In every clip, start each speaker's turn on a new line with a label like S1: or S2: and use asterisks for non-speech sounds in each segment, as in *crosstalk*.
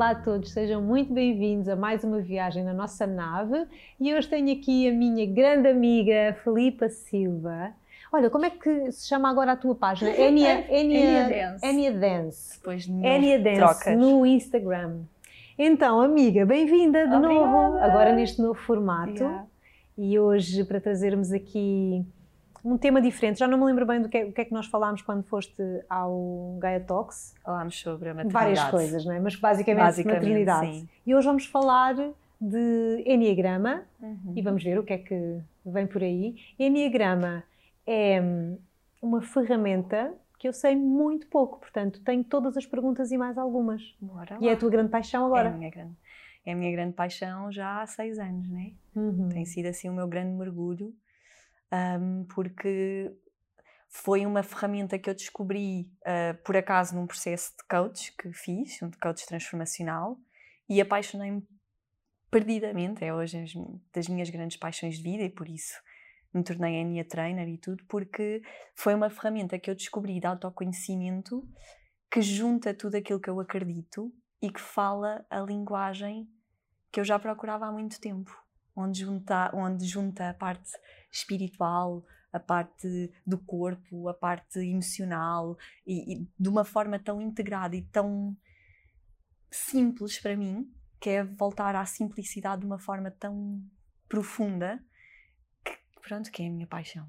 S1: Olá a todos, sejam muito bem-vindos a mais uma viagem na nossa nave e hoje tenho aqui a minha grande amiga Filipa Silva. Olha, como é que se chama agora a tua página? *laughs* Enia, Enia, Dance. Enia Dance.
S2: Depois de
S1: Enia Dance
S2: trocas.
S1: no Instagram. Então, amiga, bem-vinda de
S2: Obrigada.
S1: novo, agora neste novo formato.
S2: Yeah.
S1: E hoje para trazermos aqui um tema diferente. Já não me lembro bem do que é, o que, é que nós falámos quando foste ao Gaia Talks.
S2: Falámos sobre a maternidade.
S1: Várias coisas, não é? Mas basicamente,
S2: Basicamente,
S1: maternidade.
S2: sim.
S1: E hoje vamos falar de Enneagrama
S2: Uhum.
S1: e vamos ver o que é que vem por aí. Enneagrama é hum, uma ferramenta que eu sei muito pouco, portanto tenho todas as perguntas e mais algumas.
S2: Bora
S1: E é a
S2: lá.
S1: tua grande paixão
S2: É a
S1: agora.
S2: minha grande, é a minha grande paixão já há seis anos, né?
S1: Uhum.
S2: Tem sido assim o meu grande mergulho, ahm, porque foi uma ferramenta que eu descobri ah, por acaso num processo de coach que fiz, um coach transformacional, e apaixonei-me perdidamente. É hoje das minhas grandes paixões de vida e por isso me tornei a minha trainer e tudo, porque foi uma ferramenta que eu descobri de autoconhecimento que junta tudo aquilo que eu acredito e que fala a linguagem que eu já procurava há muito tempo, onde junta, onde junta a parte espiritual, a parte do corpo, a parte emocional e, e de uma forma tão integrada e tão simples para mim, que é voltar à simplicidade de uma forma tão profunda, que pronto, que é a minha paixão.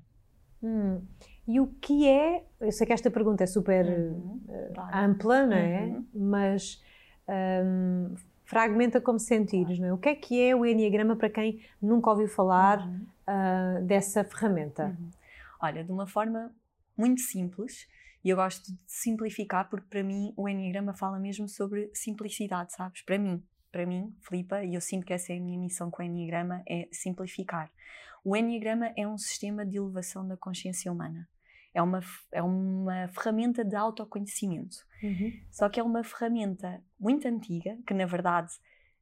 S1: Hum. E o que é? Eu sei que esta pergunta é super
S2: Uhum,
S1: eh,
S2: claro.
S1: ampla, não é?
S2: Uhum.
S1: Mas hum, fragmenta como sentidos, não é? O que é que é o Enneagrama para quem nunca ouviu falar
S2: Uhum.
S1: ah, dessa ferramenta?
S2: Uhum. Olha, de uma forma muito simples, e eu gosto de simplificar porque para mim o Enneagrama fala mesmo sobre simplicidade, sabes? Para mim, para mim, Filipa, e eu sinto que essa é a minha missão com o Enneagrama, é simplificar. O Enneagrama é um sistema de elevação da consciência humana. É uma, é uma ferramenta de autoconhecimento.
S1: Uhum.
S2: Só que é uma ferramenta muito antiga, que na verdade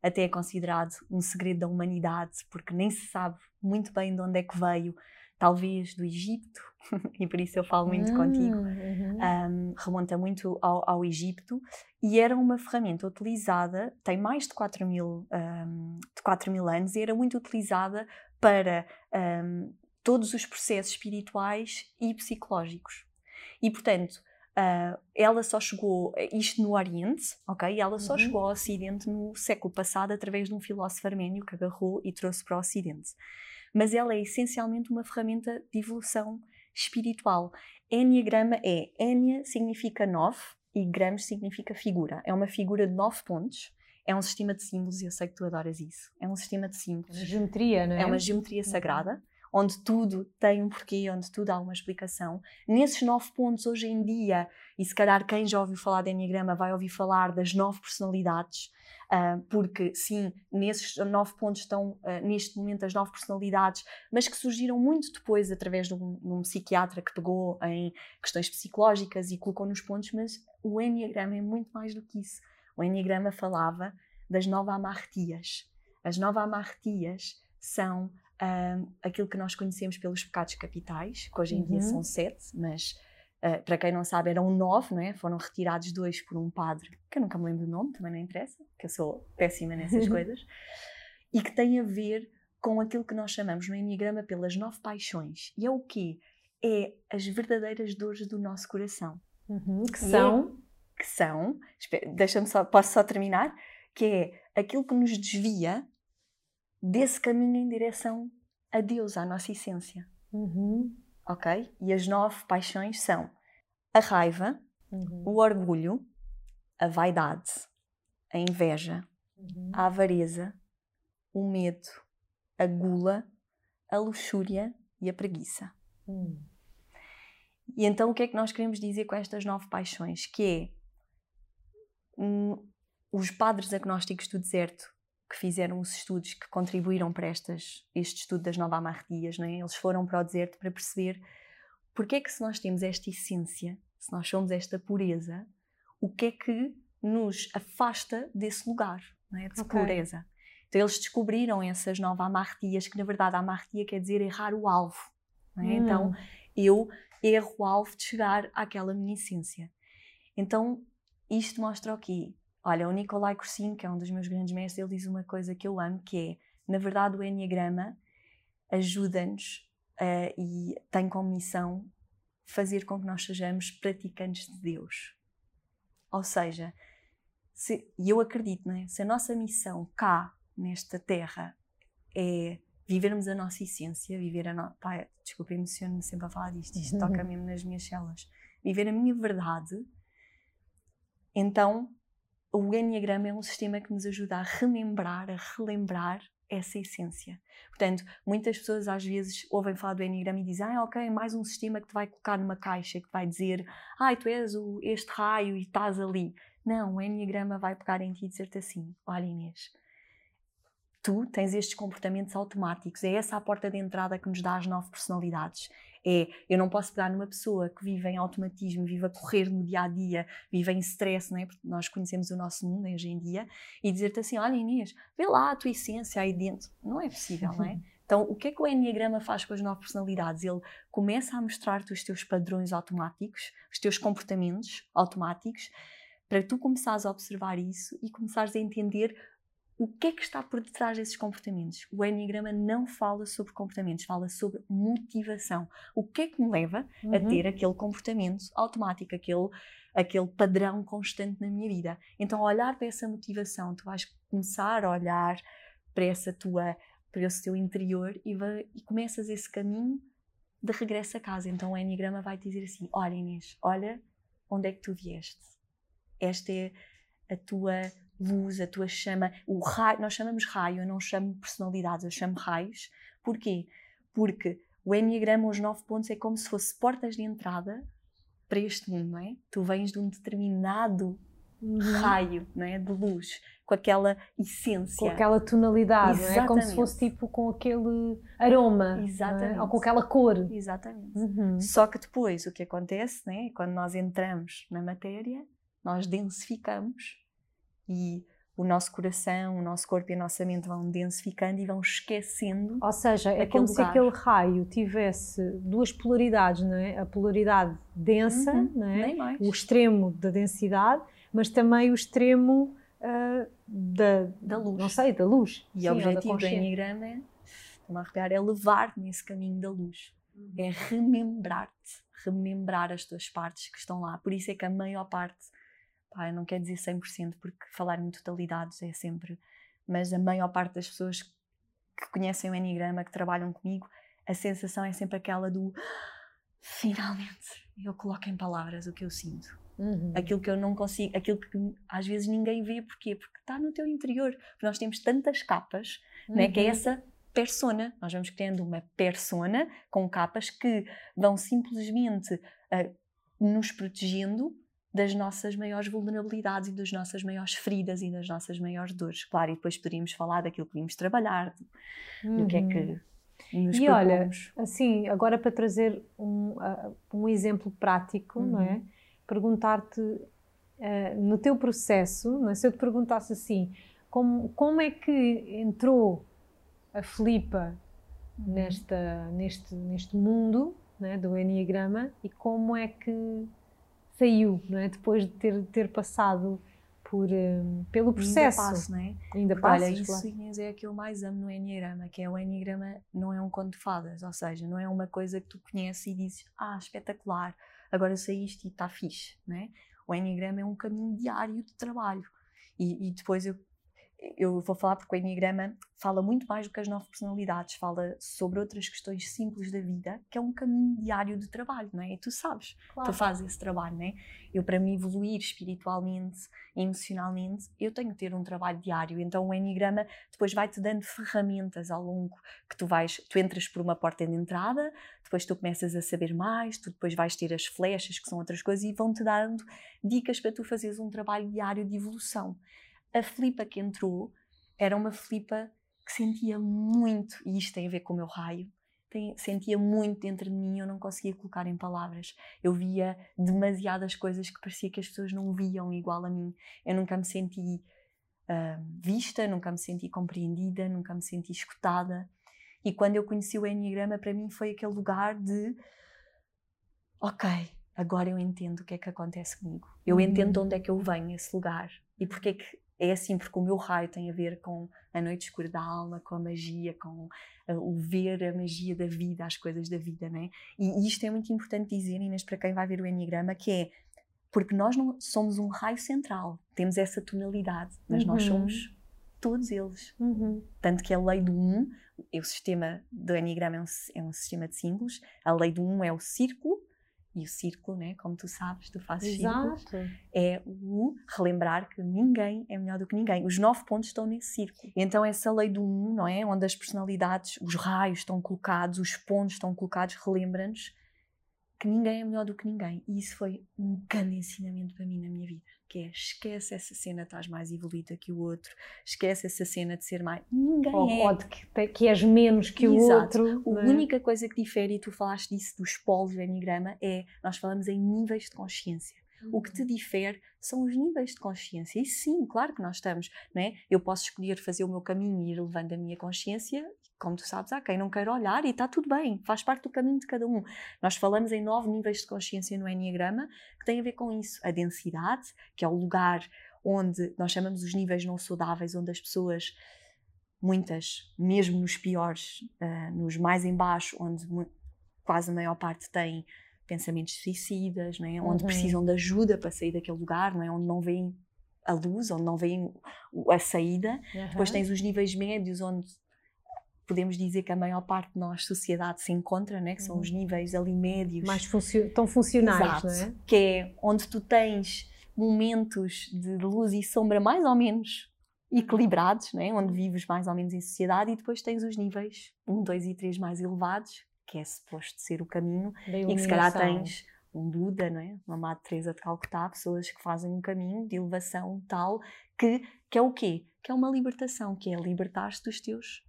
S2: até é considerado um segredo da humanidade, porque nem se sabe muito bem de onde é que veio, talvez do Egito, *laughs* e por isso eu falo muito contigo.
S1: Uhum.
S2: Um, remonta muito ao, ao Egito e era uma ferramenta utilizada, tem mais de 4 mil, um, de 4 mil anos, e era muito utilizada para um, todos os processos espirituais e psicológicos. E portanto, ah, ela só chegou, isto no Oriente, ok? Ela só
S1: Uhum.
S2: chegou ao Ocidente no século passado através de um filósofo arménio que agarrou e trouxe para o Ocidente. Mas ela é essencialmente uma ferramenta de evolução espiritual. Enneagrama é, Enia significa nove e gramos significa figura. É uma figura de nove pontos. É um sistema de símbolos e eu sei que tu adoras isso. É um sistema de símbolos.
S1: Geometria, não é?
S2: É uma geometria sagrada, onde tudo tem um porquê, onde tudo há uma explicação. Nesses nove pontos, hoje em dia, e se calhar quem já ouviu falar de Enneagrama vai ouvir falar das nove personalidades, ah, porque sim, nesses nove pontos estão ah, neste momento as nove personalidades, mas que surgiram muito depois através de um, de um psiquiatra que pegou em questões psicológicas e colocou nos pontos, mas o Enneagrama é muito mais do que isso. O Enneagrama falava das nove amartias. As nove amartias são ah, aquilo que nós conhecemos pelos pecados capitais, que hoje em dia
S1: Uhum.
S2: são sete, mas ah, para quem não sabe eram nove, não é? Foram retirados dois por um padre, que eu nunca me lembro do nome, também não interessa, que eu sou péssima nessas *laughs* coisas, e que tem a ver com aquilo que nós chamamos no Enneagrama pelas nove paixões. E é o quê? É as verdadeiras dores do nosso coração
S1: Uhum, Que
S2: E é-
S1: são.
S2: que são, deixa-me só, posso só terminar, que é aquilo que nos desvia desse caminho em direção a Deus, à nossa essência,
S1: Uhum,
S2: ok? E as nove paixões são a raiva,
S1: uhum,
S2: o orgulho, a vaidade, a inveja,
S1: uhum.
S2: a avareza, o medo, a gula, a luxúria e a preguiça.
S1: Hum.
S2: E então o que é que nós queremos dizer com estas nove paixões? Que é hum, os padres agnósticos do deserto que fizeram os estudos que contribuíram para estas, este estudo das nove amartias, não é? eles foram para o deserto para perceber porque é que se nós temos esta essência, se nós somos esta pureza, o que é que nos afasta desse lugar, não é? de
S1: Ok.
S2: pureza. Então eles descobriram essas nove amartias, que na verdade a amartia quer dizer errar o alvo. é?
S1: Hum.
S2: Então eu erro o alvo de chegar àquela minha essência. Então, isto mostra o quê? Olha, o Nicolai Corsini, que é um dos meus grandes mestres, ele diz uma coisa que eu amo, que é, na verdade, o Enneagrama ajuda-nos uh, e tem como missão fazer com que nós sejamos praticantes de Deus. Ou seja, se, e eu acredito, não é? se a nossa missão cá, nesta terra, é vivermos a nossa essência, viver a nossa. Pai, desculpa, emociono-me sempre a falar disto, isto toca *laughs* mesmo nas minhas células. Viver a minha verdade, então o Enneagrama é um sistema que nos ajuda a remembrar, a relembrar essa essência. Portanto, muitas pessoas às vezes ouvem falar do Enneagrama e dizem ah, ok, é mais um sistema que te vai colocar numa caixa, que vai dizer ah, tu és o, este raio e estás ali. Não, o Enneagrama vai pegar em ti e dizer-te assim, olha Inês, tu tens estes comportamentos automáticos, é essa a porta de entrada que nos dá as nove personalidades. É, eu não posso pegar numa pessoa que vive em automatismo, vive a correr no dia a dia, vive em stress, não é? Porque nós conhecemos o nosso mundo hoje em dia, e dizer-te assim: olha Inês, vê lá a tua essência aí dentro. Não é possível, não é? *laughs* Então, o que é que o Enneagrama faz com as nove personalidades? Ele começa a mostrar-te os teus padrões automáticos, os teus comportamentos automáticos, para tu começares a observar isso e começares a entender o que é que está por detrás desses comportamentos? O Enneagrama não fala sobre comportamentos, fala sobre motivação. O que é que me leva uhum. a ter aquele comportamento automático, aquele, aquele padrão constante na minha vida? Então, olhar para essa motivação, tu vais começar a olhar para essa tua, para esse teu interior e, vai, e começas esse caminho de regresso a casa. Então, o Enneagrama vai te dizer assim: Olha, Inês, olha onde é que tu vieste. Esta é a tua luz, a tua chama, o raio, nós chamamos raio, eu não chamo personalidades, eu chamo raios. Porquê? Porque o Enneagrama, os nove pontos, é como se fosse portas de entrada para este mundo, não é? Tu vens de um determinado uhum. raio, não é? De luz, com aquela essência.
S1: Com aquela tonalidade, Exatamente. não é? Como se fosse tipo com aquele aroma. É? Exatamente. É? Ou com aquela cor.
S2: Exatamente. Uhum. Só que depois o que acontece, né? Quando nós entramos na matéria, nós densificamos e o nosso coração, o nosso corpo e a nossa mente vão densificando e vão esquecendo.
S1: Ou seja, é como lugar. se aquele raio tivesse duas polaridades, não é? A polaridade densa, uhum, não é? O extremo da densidade, mas também o extremo uh, da,
S2: da luz.
S1: Não sei, da luz.
S2: E Sim, o objetivo do Enneagrama é, a arrepiar, é levar-te nesse caminho da luz. Uhum. É remembrar-te, remembrar as tuas partes que estão lá. Por isso é que a maior parte pá, não quer dizer 100%, porque falar em totalidades é sempre, mas a maior parte das pessoas que conhecem o Enneagrama, que trabalham comigo, a sensação é sempre aquela do finalmente eu coloco em palavras o que eu sinto. Uhum. Aquilo que eu não consigo, aquilo que às vezes ninguém vê, porquê? Porque está no teu interior. Porque nós temos tantas capas, uhum. né, que é uhum. essa persona. Nós vamos criando uma persona com capas que vão simplesmente uh, nos protegendo das nossas maiores vulnerabilidades e das nossas maiores feridas e das nossas maiores dores. Claro, e depois poderíamos falar daquilo que vimos trabalhar, do, uhum. do que é que uhum. nos
S1: E propomos. olha, assim, agora para trazer um, uh, um exemplo prático, uhum. não é? Uhum. Perguntar-te, uh, no teu processo, não é? se eu te perguntasse assim, como, como é que entrou a Filipa uhum. nesta, neste, neste mundo é? do Enneagrama e como é que saiu, não é? Depois de ter, ter passado por, um, pelo processo.
S2: Ainda passo, não é? Ainda passa. Olha, isso claro. É aquilo mais amo no Enneagrama, que é o Enneagrama não é um conto de fadas, ou seja, não é uma coisa que tu conheces e dizes, ah, espetacular, agora saíste e está fixe, não é? O Enneagrama é um caminho diário de trabalho. E, e depois eu eu vou falar porque o Enneagrama fala muito mais do que as nove personalidades, fala sobre outras questões simples da vida, que é um caminho diário de trabalho, não é? E tu sabes, claro. tu fazes esse trabalho, não é? Eu, para me evoluir espiritualmente, emocionalmente, eu tenho que ter um trabalho diário. Então, o Enneagrama depois vai-te dando ferramentas ao longo que tu vais, tu entras por uma porta de entrada, depois tu começas a saber mais, tu depois vais ter as flechas, que são outras coisas, e vão-te dando dicas para tu fazeres um trabalho diário de evolução a Filipa que entrou era uma Filipa que sentia muito, e isto tem a ver com o meu raio, tem, sentia muito dentro de mim, eu não conseguia colocar em palavras. Eu via demasiadas coisas que parecia que as pessoas não viam igual a mim. Eu nunca me senti uh, vista, nunca me senti compreendida, nunca me senti escutada. E quando eu conheci o Enneagrama, para mim foi aquele lugar de: ok, agora eu entendo o que é que acontece comigo. Eu uhum. entendo de onde é que eu venho, esse lugar E porquê que é assim? Porque o meu raio tem a ver com a noite escura da alma, com a magia, com uh, o ver a magia da vida, as coisas da vida, né? E, e isto é muito importante dizer, Inês, para quem vai ver o Enneagrama, que é porque nós não somos um raio central, temos essa tonalidade, mas uhum. nós somos todos eles. Uhum. Tanto que a lei do um, o sistema do Enneagrama é um, é um sistema de símbolos, a lei do um é o círculo, e o círculo, né, como tu sabes, tu fazes Exato. círculos, é o relembrar que ninguém é melhor do que ninguém. Os nove pontos estão nesse círculo. Então essa lei do um, não é, onde as personalidades, os raios estão colocados, os pontos estão colocados, relembra-nos que ninguém é melhor do que ninguém. E isso foi um grande ensinamento para mim na minha vida. Que é, esquece essa cena estás mais evoluída que o outro, esquece essa cena de ser mais... Ninguém
S1: ou,
S2: é.
S1: Ou de que, que és menos que Exato. o outro.
S2: A é? única coisa que difere, e tu falaste disso dos polos do Enneagrama, é, nós falamos em níveis de consciência. O que te uhum. difere são os níveis de consciência. E sim, claro que nós estamos, não é? Eu posso escolher fazer o meu caminho e ir levando a minha consciência como tu sabes, há quem não queira olhar e está tudo bem, faz parte do caminho de cada um. Nós falamos em nove níveis de consciência no Enneagrama que tem a ver com isso. A densidade, que é o lugar onde nós chamamos os níveis não saudáveis, onde as pessoas, muitas, mesmo nos piores, uh, nos mais embaixo, onde quase a maior parte tem pensamentos suicidas, não é? onde uhum. precisam de ajuda para sair daquele lugar, não é? onde não veem a luz, onde não veem a saída. Uhum. Depois tens os níveis médios, onde podemos dizer que a maior parte de nós, sociedade, se encontra, né? que são os uhum. níveis ali médios.
S1: Mais funcio tão funcionais,
S2: Exato,
S1: não é?
S2: Que é onde tu tens momentos de luz e sombra mais ou menos equilibrados, né? onde vives mais ou menos em sociedade, e depois tens os níveis 1, 2 e 3 mais elevados, que é suposto ser o caminho, e que se calhar tens um Buda, não é? uma Madre Teresa de Calcutá, pessoas que fazem um caminho de elevação tal que, que é o quê? Que é uma libertação, que é libertar-te dos teus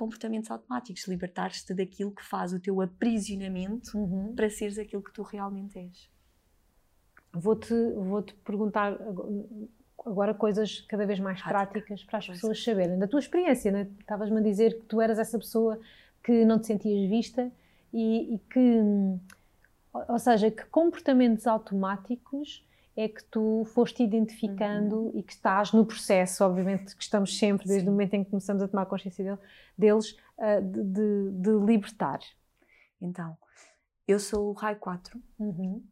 S2: comportamentos automáticos, libertar-te daquilo que faz o teu aprisionamento uhum. para seres aquilo que tu realmente és.
S1: Vou-te vou -te perguntar agora coisas cada vez mais práticas para as pessoas saberem. Da tua experiência, né? estavas-me a dizer que tu eras essa pessoa que não te sentias vista e, e que, ou seja, que comportamentos automáticos é que tu foste identificando uhum. e que estás no processo, obviamente que estamos sempre, desde Sim. o momento em que começamos a tomar consciência dele, deles, uh, de, de, de, libertar.
S2: Então, eu sou o raio 4. Uhum.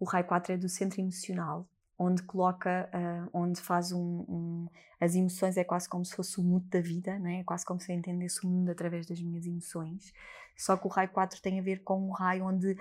S2: O raio 4 é do centro emocional, onde coloca, uh, onde faz um, um, As emoções é quase como se fosse o mundo da vida, não é? é quase como se eu entendesse o mundo através das minhas emoções. Só que o raio 4 tem a ver com um raio onde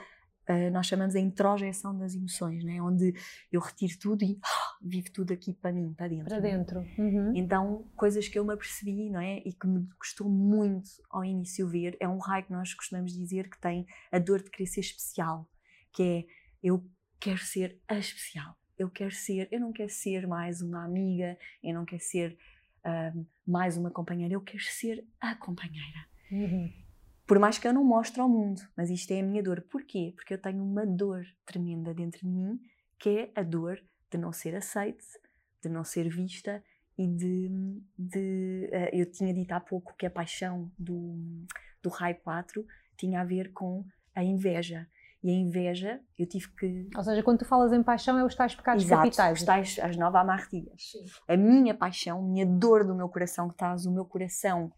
S2: Uh, nós chamamos a introjeção das emoções, né? onde eu retiro tudo e ah, vivo tudo aqui para mim, para dentro.
S1: Para dentro. Uhum.
S2: Então, coisas que eu me apercebi não é? e que me custou muito ao início ver, é um raio que nós costumamos dizer que tem a dor de querer ser especial, que é eu quero ser a especial, eu quero ser, eu não quero ser mais uma amiga, eu não quero ser uh, mais uma companheira, eu quero ser a companheira. Uhum. Por mais que eu não mostre ao mundo, mas isto é a minha dor. Porquê? Porque eu tenho uma dor tremenda dentro de mim, que é a dor de não ser aceite, de não ser vista e de. de uh, eu tinha dito há pouco que a paixão do, do Raio 4 tinha a ver com a inveja. E a inveja, eu tive que.
S1: Ou seja, quando tu falas em paixão, é os tais pecados
S2: Exato,
S1: capitais.
S2: Os tais, as nove amartias. A minha paixão, a minha dor do meu coração, que estás o meu coração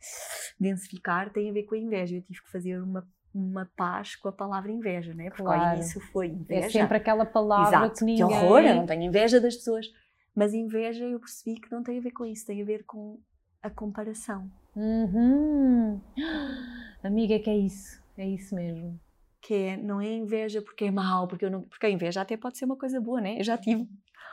S2: densificar, tem a ver com a inveja. Eu tive que fazer uma, uma paz com a palavra inveja, né? Porque claro. ao início foi inveja.
S1: É sempre aquela palavra
S2: Exato,
S1: que ninguém.
S2: Que horror, eu não tenho inveja das pessoas. Mas inveja eu percebi que não tem a ver com isso, tem a ver com a comparação.
S1: Uhum. *gasps* Amiga, que é isso, é isso mesmo
S2: que é, não é inveja porque é mau, porque, eu não, porque a inveja até pode ser uma coisa boa, né? Eu já tive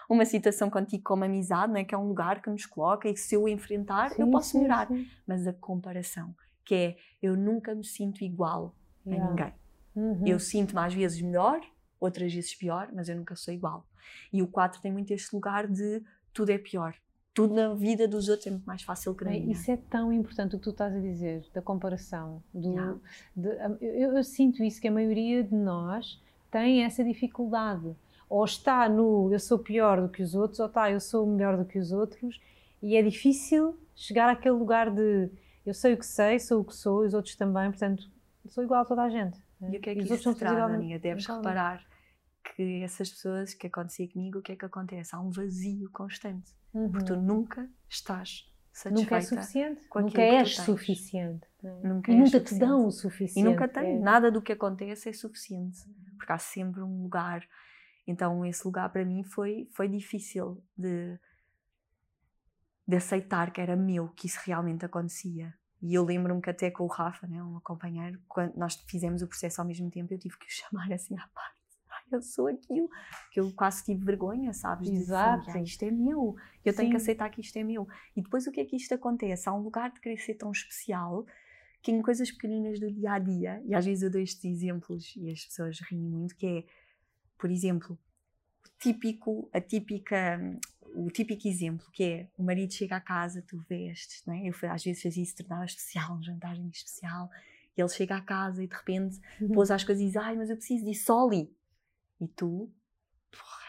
S2: uma situação contigo como amizade, né? que é um lugar que nos coloca e que se eu enfrentar sim, eu posso sim, melhorar. Sim. Mas a comparação, que é eu nunca me sinto igual yeah. a ninguém. Uhum. Eu sinto-me às vezes melhor, outras vezes pior, mas eu nunca sou igual. E o 4 tem muito este lugar de tudo é pior tudo na vida dos outros é muito mais fácil que na minha.
S1: Isso é tão importante o que tu estás a dizer, da comparação. Do, yeah. de, eu, eu, sinto isso, que a maioria de nós tem essa dificuldade. Ou está no eu sou pior do que os outros, ou está eu sou melhor do que os outros, e é difícil chegar àquele lugar de eu sei o que sei, sou o que sou, e os outros também, portanto, sou igual a toda a gente.
S2: E o que é que os isso te traz, Amiga? Deves reparar que essas pessoas que acontecia comigo, o que é que acontece? Há um vazio constante. Uhum. Porque tu nunca estás satisfeita.
S1: Nunca é suficiente. Nunca és suficiente.
S2: É? Nunca
S1: e nunca te dão o suficiente.
S2: E nunca tem. É. Nada do que acontece é suficiente. Porque há sempre um lugar. Então, esse lugar para mim foi, foi difícil de, de aceitar que era meu, que isso realmente acontecia. E eu lembro-me que até com o Rafa, né, um companheiro, quando nós fizemos o processo ao mesmo tempo, eu tive que o *laughs* chamar assim à parte. Eu sou aquilo. Que eu quase tive vergonha, sabes?
S1: Exato.
S2: De, isto é meu. Eu Sim. tenho que aceitar que isto é meu. E depois o que é que isto acontece? Há um lugar de querer ser tão especial que em coisas pequeninas do dia a dia, e às vezes eu dou estes exemplos e as pessoas riem muito, que é, por exemplo, típico, a típica o típico exemplo que é o marido chega à casa, tu vestes, não é? Eu às vezes fazia isso, tornava especial, um jantar especial, e ele chega à casa e de repente uhum. pôs as coisas e diz: Ai, mas eu preciso disso só ali. E tu, porra,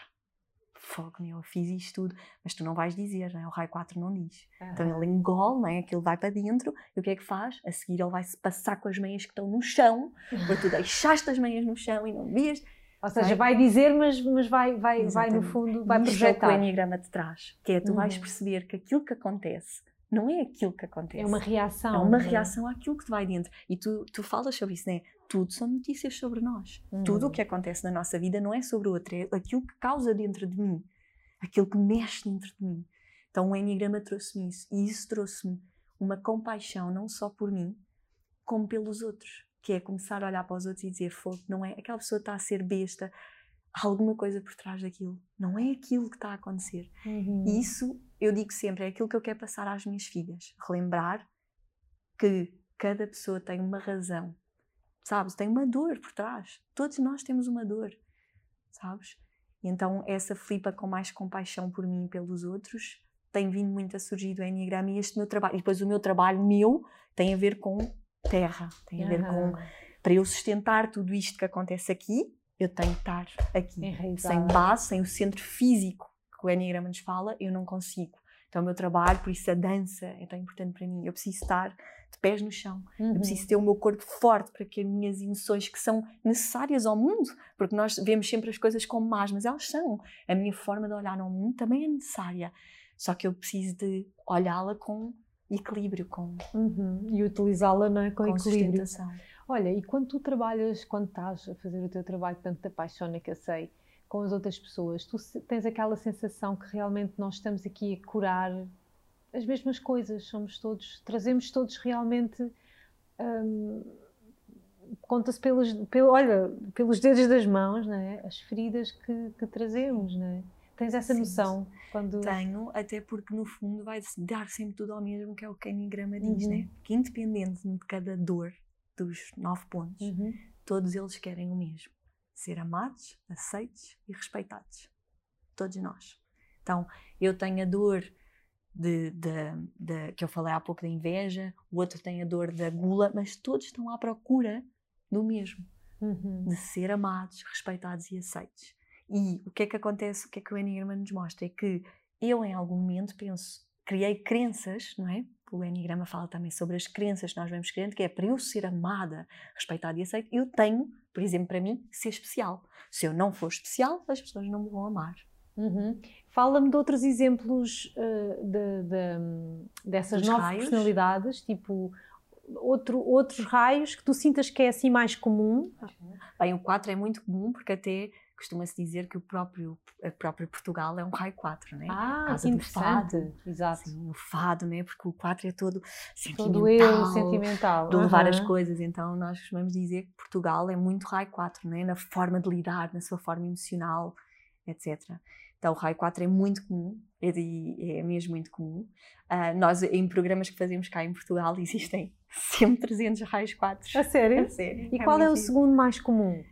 S2: fogo, meu, eu fiz isto tudo, mas tu não vais dizer, não é? O raio 4 não diz. Uhum. Então ele engole, não é? Aquilo vai para dentro, e o que é que faz? A seguir ele vai se passar com as meias que estão no chão, porque tu *laughs* deixaste as meias no chão e não vias
S1: ou seja, vai dizer, mas, mas vai, vai, vai no fundo, vai projetar. Isso é o
S2: que o Enneagrama te traz, que é tu uhum. vais perceber que aquilo que acontece não é aquilo que acontece.
S1: É uma reação.
S2: É uma é? reação àquilo que te vai dentro. E tu, tu falas sobre isso, não é? Tudo são notícias sobre nós. Uhum. Tudo o que acontece na nossa vida não é sobre o outro, é aquilo que causa dentro de mim. Aquilo que mexe dentro de mim. Então o Enneagrama trouxe-me isso. E isso trouxe-me uma compaixão não só por mim, como pelos outros que é começar a olhar para os outros e dizer, fogo, não é, aquela pessoa está a ser besta, há alguma coisa por trás daquilo, não é aquilo que está a acontecer. Uhum. E isso, eu digo sempre, é aquilo que eu quero passar às minhas filhas, relembrar que cada pessoa tem uma razão, sabes, tem uma dor por trás, todos nós temos uma dor, sabes? Então essa flipa com mais compaixão por mim e pelos outros tem vindo muito a surgir do Enneagrama e este meu trabalho, e depois o meu trabalho meu tem a ver com terra, tem a ver com para eu sustentar tudo isto que acontece aqui, eu tenho que estar aqui. Enraizado. Sem base, sem o centro físico que o Enneagrama nos fala, eu não consigo. Então o meu trabalho, por isso a dança é tão importante para mim. Eu preciso estar de pés no chão. Uhum. Eu preciso ter o meu corpo forte para que as minhas emoções que são necessárias ao mundo, porque nós vemos sempre as coisas como más, mas elas são. A minha forma de olhar ao mundo também é necessária. Só que eu preciso de olhá-la com equilíbrio com
S1: uhum. e utilizá-la né, com, com equilíbrio. Olha, e quando tu trabalhas, quando estás a fazer o teu trabalho, tanto te apaixona que eu sei, com as outras pessoas, tu tens aquela sensação que realmente nós estamos aqui a curar as mesmas coisas, somos todos, trazemos todos realmente. Hum, conta-se pelos, pelo, olha, pelos dedos das mãos, né? as feridas que, que trazemos. Né? Tens essa Sim, noção?
S2: Quando... Tenho, até porque no fundo vai dar sempre tudo ao mesmo, que é o que a Enneagrama diz, uhum. né? Que independente de cada dor dos nove pontos, uhum. todos eles querem o mesmo: ser amados, aceitos e respeitados. Todos nós. Então, eu tenho a dor de, de, de, que eu falei há pouco da inveja, o outro tem a dor da gula, mas todos estão à procura do mesmo: uhum. de ser amados, respeitados e aceitos. E o que é que acontece, o que é que o Enneagrama nos mostra? É que eu, em algum momento, penso, criei crenças, não é? O Enneagrama fala também sobre as crenças que nós vamos criando, que é para eu ser amada, respeitada e aceita, eu tenho, por exemplo, para mim, ser especial. Se eu não for especial, as pessoas não me vão amar.
S1: Uhum. Fala-me de outros exemplos uh, de, de, dessas Dos raios. personalidades, tipo outro, outros raios que tu sintas que é assim mais comum?
S2: Bem, o 4 é muito comum porque até costuma-se dizer que o próprio, a própria Portugal é um raio 4, né?
S1: Ah, Casa fado.
S2: Exato. Sim, o fado, né? Porque o 4 é todo sentimental.
S1: Todo eu, sentimental.
S2: De levar as coisas. Então, nós costumamos dizer que Portugal é muito raio 4, né? Na forma de lidar, na sua forma emocional, etc. Então, o raio 4 é muito comum, é, é mesmo muito comum. Uh, nós, em programas que fazemos cá em Portugal, *laughs* existem sempre 300 raios 4.
S1: A sério?
S2: A sério.
S1: E é qual é o segundo mais comum?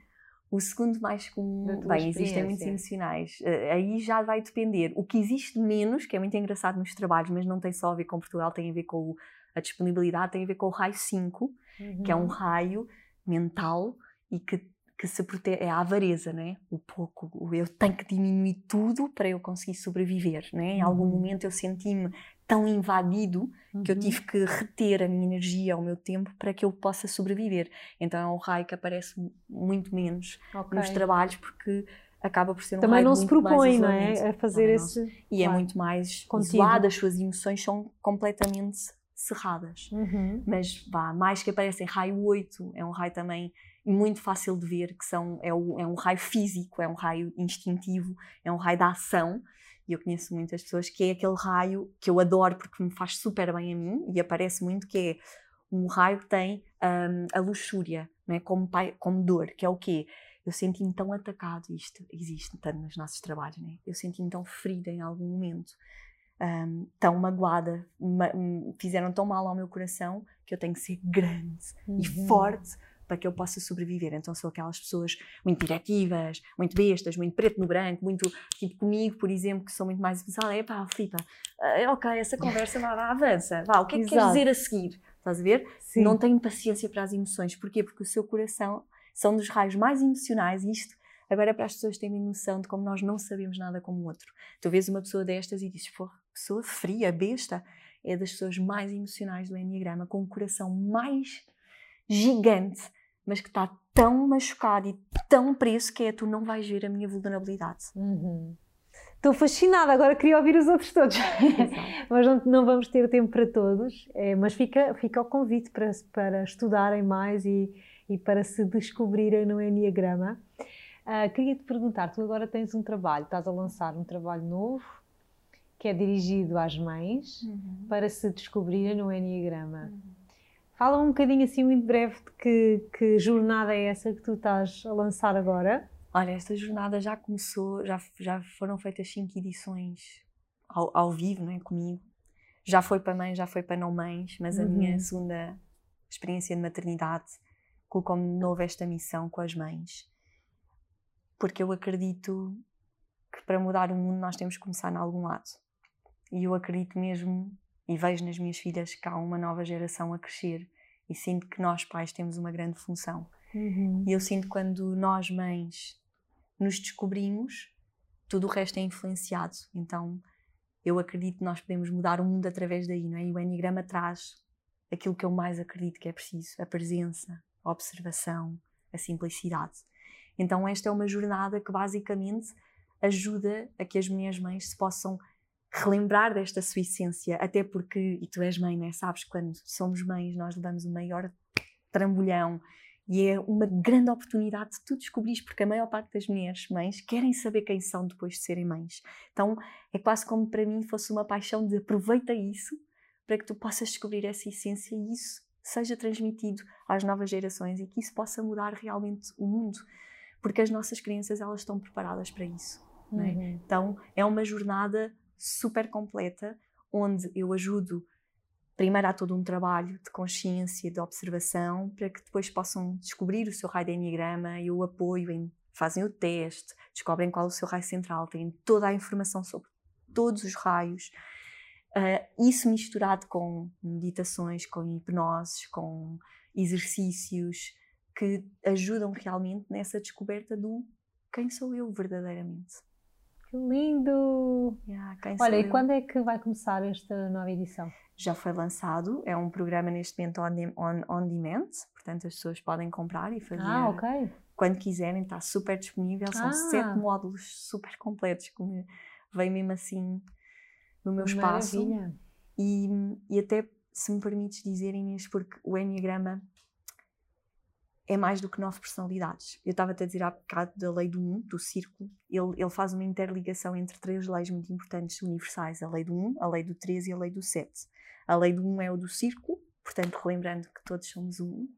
S2: O segundo mais comum, bem, existem muitos emocionais. Uh, aí já vai depender. O que existe menos, que é muito engraçado nos trabalhos, mas não tem só a ver com Portugal, tem a ver com a disponibilidade, tem a ver com o raio 5, uhum. que é um uhum. raio mental e que, que se protege, é a avareza, né? O pouco, eu tenho que diminuir tudo para eu conseguir sobreviver, né? Em algum uhum. momento eu senti-me tão invadido uhum. que eu tive uhum. que reter a minha energia, o meu tempo, para que eu possa sobreviver. Então é um raio que aparece muito menos okay. nos trabalhos, porque acaba por ser um
S1: Também
S2: raio
S1: não
S2: muito
S1: se propõe, não é? A fazer
S2: Também não
S1: esse.
S2: E é
S1: Claro.
S2: muito mais
S1: Contido.
S2: isolado, as suas emoções são completamente cerradas.
S1: Uhum.
S2: Mas vá, mais que aparecem raio 8, é um raio também muito fácil de ver, que são, é, o- é um raio físico, é um raio instintivo, é um raio da ação. E eu conheço muitas pessoas que é aquele raio que eu adoro porque me faz super bem a mim e aparece muito, que é um raio que tem hum, a luxúria, não é? como, pai, como dor, que é o quê? Eu senti-me tão atacado, isto existe tanto nos nossos trabalhos, né? eu senti-me tão ferida em algum momento, hum, tão magoada, ma- hum, fizeram tão mal ao meu coração que eu tenho que ser grande e
S1: Uhum.
S2: forte para que eu possa sobreviver. Então sou aquelas pessoas muito diretivas, muito bestas, muito preto no branco, muito tipo comigo, por exemplo, que sou muito mais pesada. É pá, Filipa, ah, ok, essa conversa vá, vá, avança, vá, o que é que queres
S1: Exato.
S2: dizer a seguir? Estás a ver?
S1: Sim.
S2: Não tenho paciência para as emoções. Porquê? Porque o seu coração são dos raios mais emocionais e isto agora é para as pessoas terem noção de como nós não sabemos nada como o outro. Tu vês uma pessoa destas e dizes, pô, pessoa fria, besta, é das pessoas mais emocionais do Enneagrama, com o coração mais gigante, mas que está tão machucado e tão preso que é tu não vais ver a minha vulnerabilidade.
S1: Uhum. Estou fascinada, agora queria ouvir os outros todos. *laughs* mas não, não vamos ter tempo para todos, é, mas fica, fica o convite para, para estudarem mais e, e para se descobrirem no Enneagrama. Ah, queria te perguntar, tu agora tens um trabalho, estás a lançar um trabalho novo que é dirigido às mães para se descobrirem no Enneagrama. Fala um bocadinho assim muito breve de que, que jornada é essa que tu estás a lançar agora.
S2: Olha, esta jornada já começou, já, já foram feitas cinco edições ao, ao vivo, não é? Comigo. Já foi para mães, já foi para não mães, mas a
S1: Uhum.
S2: minha segunda experiência de maternidade colocou-me de novo esta missão com as mães. Porque eu acredito que para mudar o mundo nós temos que começar em algum lado. E eu acredito mesmo, e vejo nas minhas filhas que há uma nova geração a crescer, e sinto que nós pais temos uma grande função.
S1: Uhum.
S2: E eu sinto quando nós, mães, nos descobrimos, tudo o resto é influenciado. Então, eu acredito que nós podemos mudar o mundo através daí, não é? E o Enneagrama traz aquilo que eu mais acredito que é preciso: a presença, a observação, a simplicidade. Então, esta é uma jornada que basicamente ajuda a que as mulheres mães se possam relembrar desta sua essência, até porque, e tu és mãe, né? sabes, quando somos mães, nós levamos o maior trambolhão e é uma grande oportunidade de tu descobrires, porque a maior parte das mulheres mães querem saber quem são depois de serem mães. Então é quase como para mim fosse uma paixão de aproveita isso para que tu possas descobrir essa essência e isso seja transmitido às novas gerações e que isso possa mudar realmente o mundo. Porque as nossas crianças elas estão preparadas para isso. é?
S1: Uhum.
S2: Então é uma jornada super completa onde eu ajudo. Primeiro há todo um trabalho de consciência, de observação, para que depois possam descobrir o seu raio de enneagrama. Eu apoio em fazem o teste, descobrem qual é o seu raio central, têm toda a informação sobre todos os raios. Ah, isso misturado com meditações, com hipnoses, com exercícios que ajudam realmente nessa descoberta do quem sou eu verdadeiramente.
S1: Que lindo!
S2: Yeah,
S1: Olha, e quando é que vai começar esta nova edição?
S2: já foi lançado, é um programa neste momento on, on, on demand, portanto as pessoas podem comprar e fazer
S1: Ah, ok.
S2: quando quiserem, está super disponível, são
S1: Ah.
S2: sete módulos super completos, como veio mesmo assim no meu espaço.
S1: Maravilha.
S2: E, e até, se me permites dizer, Inês, porque o Enneagrama é mais do que nove personalidades. Eu estava-te a dizer há bocado da lei do um, do círculo. Ele, ele faz uma interligação entre três leis muito importantes universais: a lei do um, a lei do três e a lei do sete. A lei do um é o do círculo, portanto, relembrando que todos somos um.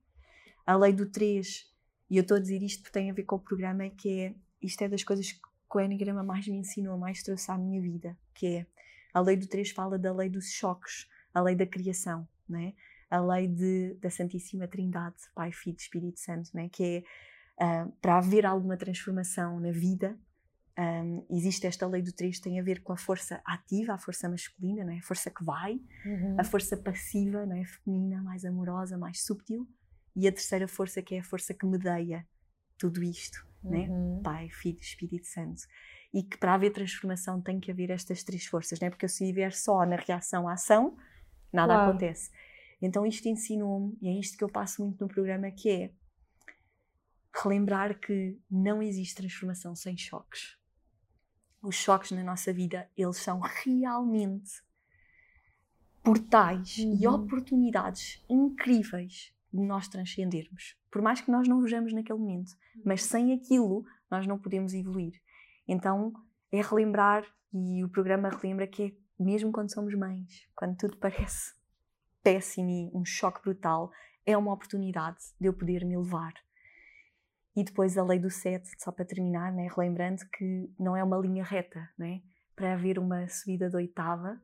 S2: A lei do três, e eu estou a dizer isto porque tem a ver com o programa, que é isto é das coisas que o Enneagrama mais me ensinou, mais trouxe à minha vida, que é a lei do 3 fala da lei dos choques, a lei da criação, né? A lei de, da Santíssima Trindade, Pai, Filho e Espírito Santo, né? que é ah, para haver alguma transformação na vida, ah, existe esta lei do 3 tem a ver com a força ativa, a força masculina, né? a força que vai,
S1: Uhum.
S2: a força passiva, né? feminina, mais amorosa, mais subtil, e a terceira força que é a força que medeia tudo isto, né?
S1: Uhum.
S2: Pai, Filho, Espírito Santo. E que para haver transformação tem que haver estas três forças, né? porque se estiver só na reação à ação, nada
S1: Claro.
S2: acontece. Então isto ensinou-me, e é isto que eu passo muito no programa, que é relembrar que não existe transformação sem choques. Os choques na nossa vida, eles são realmente portais uhum. e oportunidades incríveis de nós transcendermos. Por mais que nós não vejamos naquele momento, mas sem aquilo nós não podemos evoluir. Então é relembrar, e o programa relembra que é mesmo quando somos mães, quando tudo *laughs* parece péssimo e um choque brutal, é uma oportunidade de eu poder me elevar. E depois a lei do sete, só para terminar, né, relembrando que não é uma linha reta. Né? Para haver uma subida de oitava,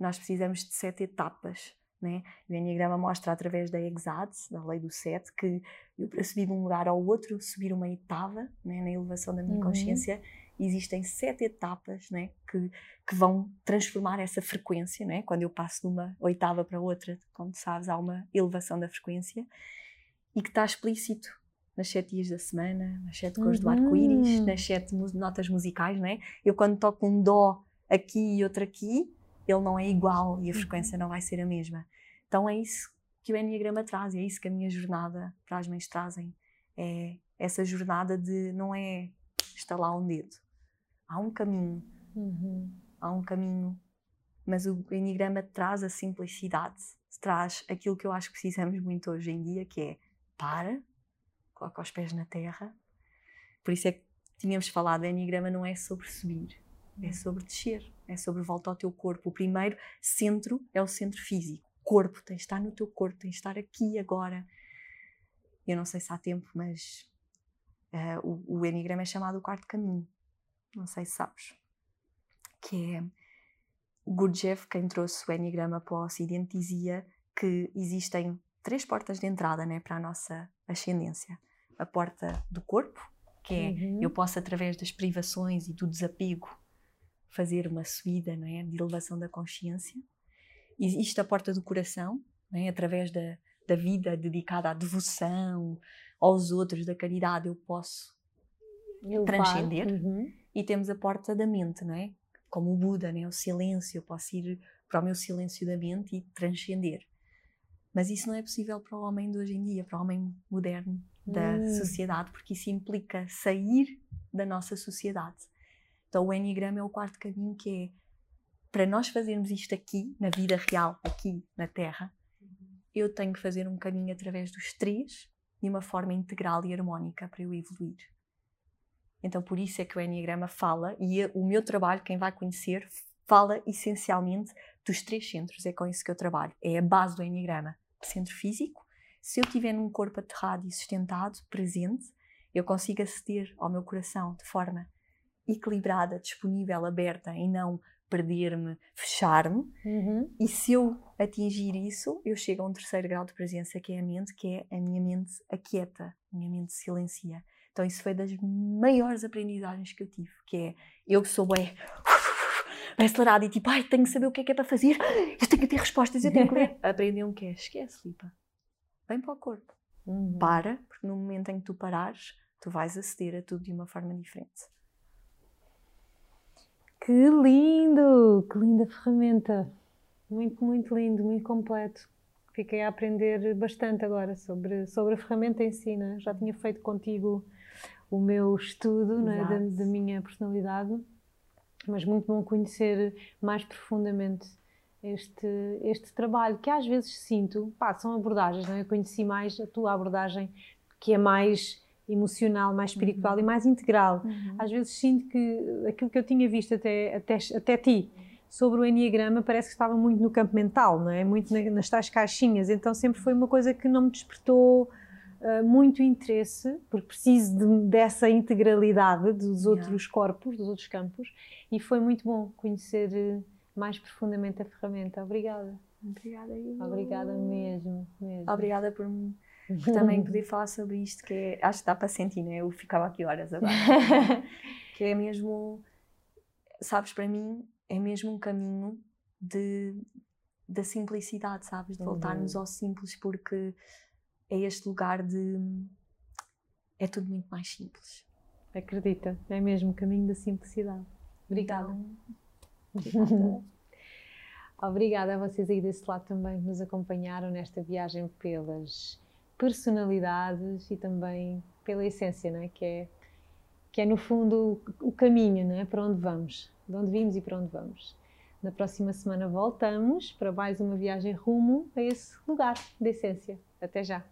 S2: nós precisamos de sete etapas. Né? O Enneagrama mostra através da EXAD, da lei do sete, que eu para subir de um lugar ao outro, subir uma etapa né, na elevação da minha uhum. consciência, existem sete etapas né, que, que vão transformar essa frequência. Né? Quando eu passo de uma oitava para outra, como sabes, há uma elevação da frequência e que está explícito nas sete dias da semana, nas sete cores uhum. do arco-íris, nas sete notas musicais. Né? Eu, quando toco um dó aqui e outro aqui, ele não é igual e a uhum. frequência não vai ser a mesma. Então é isso que o Enneagrama traz, e é isso que a minha jornada para as mães trazem. É essa jornada de não é estalar um dedo, há um caminho. Uhum. Há um caminho. Mas o Enneagrama traz a simplicidade, traz aquilo que eu acho que precisamos muito hoje em dia, que é para, coloca os pés na terra. Por isso é que tínhamos falado, o Enneagrama não é sobre subir, é uhum. sobre descer, é sobre volta ao teu corpo. O primeiro centro é o centro físico. Corpo, tens de estar no teu corpo, tens de estar aqui agora. Eu não sei se há tempo, mas uh, o, o Enneagrama é chamado o quarto caminho não sei se sabes, que é Gurdjieff, quem trouxe o Enneagrama para o Ocidente, dizia que existem três portas de entrada né, para a nossa ascendência. A porta do corpo, que é uhum. eu posso, através das privações e do desapego, fazer uma subida não é, de elevação da consciência. Existe a porta do coração, é, através da, da vida dedicada à devoção aos outros, da caridade, eu posso transcender. Uhum e temos a porta da mente, não é? Como o Buda, né? o silêncio. Eu posso ir para o meu silêncio da mente e transcender. Mas isso não é possível para o homem de hoje em dia, para o homem moderno da hum. sociedade, porque isso implica sair da nossa sociedade. Então o Enneagrama é o quarto caminho que é para nós fazermos isto aqui, na vida real, aqui na Terra, eu tenho que fazer um caminho através dos três de uma forma integral e harmónica para eu evoluir. Então, por isso é que o Enneagrama fala, e o meu trabalho, quem vai conhecer, fala essencialmente dos três centros. É com isso que eu trabalho. É a base do Enneagrama. Centro físico. Se eu estiver num corpo aterrado e sustentado, presente, eu consigo aceder ao meu coração de forma equilibrada, disponível, aberta e não perder-me, fechar-me. Uhum. E se eu atingir isso, eu chego a um terceiro grau de presença, que é a mente, que é a minha mente aquieta, a minha mente silencia. Então isso foi das maiores aprendizagens que eu tive, que é, eu sou bem, *laughs* bem acelerada e tipo, ai, tenho que saber o que é que é para fazer, eu tenho que ter respostas, eu tenho que ler. *laughs* Aprender um que é, esquece, Lipa. Vem para o corpo. Uhum. Para, porque no momento em que tu parares, tu vais aceder a tudo de uma forma diferente.
S1: Que lindo! Que linda ferramenta! Muito, muito lindo, muito completo. Fiquei a aprender bastante agora sobre, sobre a ferramenta em si. Né? Já tinha feito contigo o meu estudo né, da, da, minha personalidade, mas muito bom conhecer mais profundamente este, este trabalho, que às vezes sinto, pá, são abordagens, não é? eu conheci mais a tua abordagem, que é mais emocional, mais espiritual uhum. e mais integral. Uhum. Às vezes sinto que aquilo que eu tinha visto até, até, até ti sobre o Enneagrama parece que estava muito no campo mental, não é? Muito nas tais caixinhas, então sempre foi uma coisa que não me despertou uh, muito interesse, porque preciso de, dessa integralidade dos outros yeah. corpos, dos outros campos, e foi muito bom conhecer uh, mais profundamente a ferramenta. Obrigada.
S2: Obrigada,
S1: Obrigada mesmo, mesmo.
S2: Obrigada por, por também *laughs* poder falar sobre isto, que é, acho que dá para sentir, né? Eu ficava aqui horas agora. *laughs* que é mesmo, sabes, para mim é mesmo um caminho de, da simplicidade, sabes? De voltarmos uhum. ao simples, porque é este lugar de. É tudo muito mais simples.
S1: Acredita, é mesmo o caminho da simplicidade. Obrigada. Então, *laughs* obrigada. obrigada a vocês aí desse lado também que nos acompanharam nesta viagem pelas personalidades e também pela essência, não é? Que é, que é no fundo o caminho, não é? Para onde vamos, de onde vimos e para onde vamos. Na próxima semana voltamos para mais uma viagem rumo a esse lugar de essência. Até já!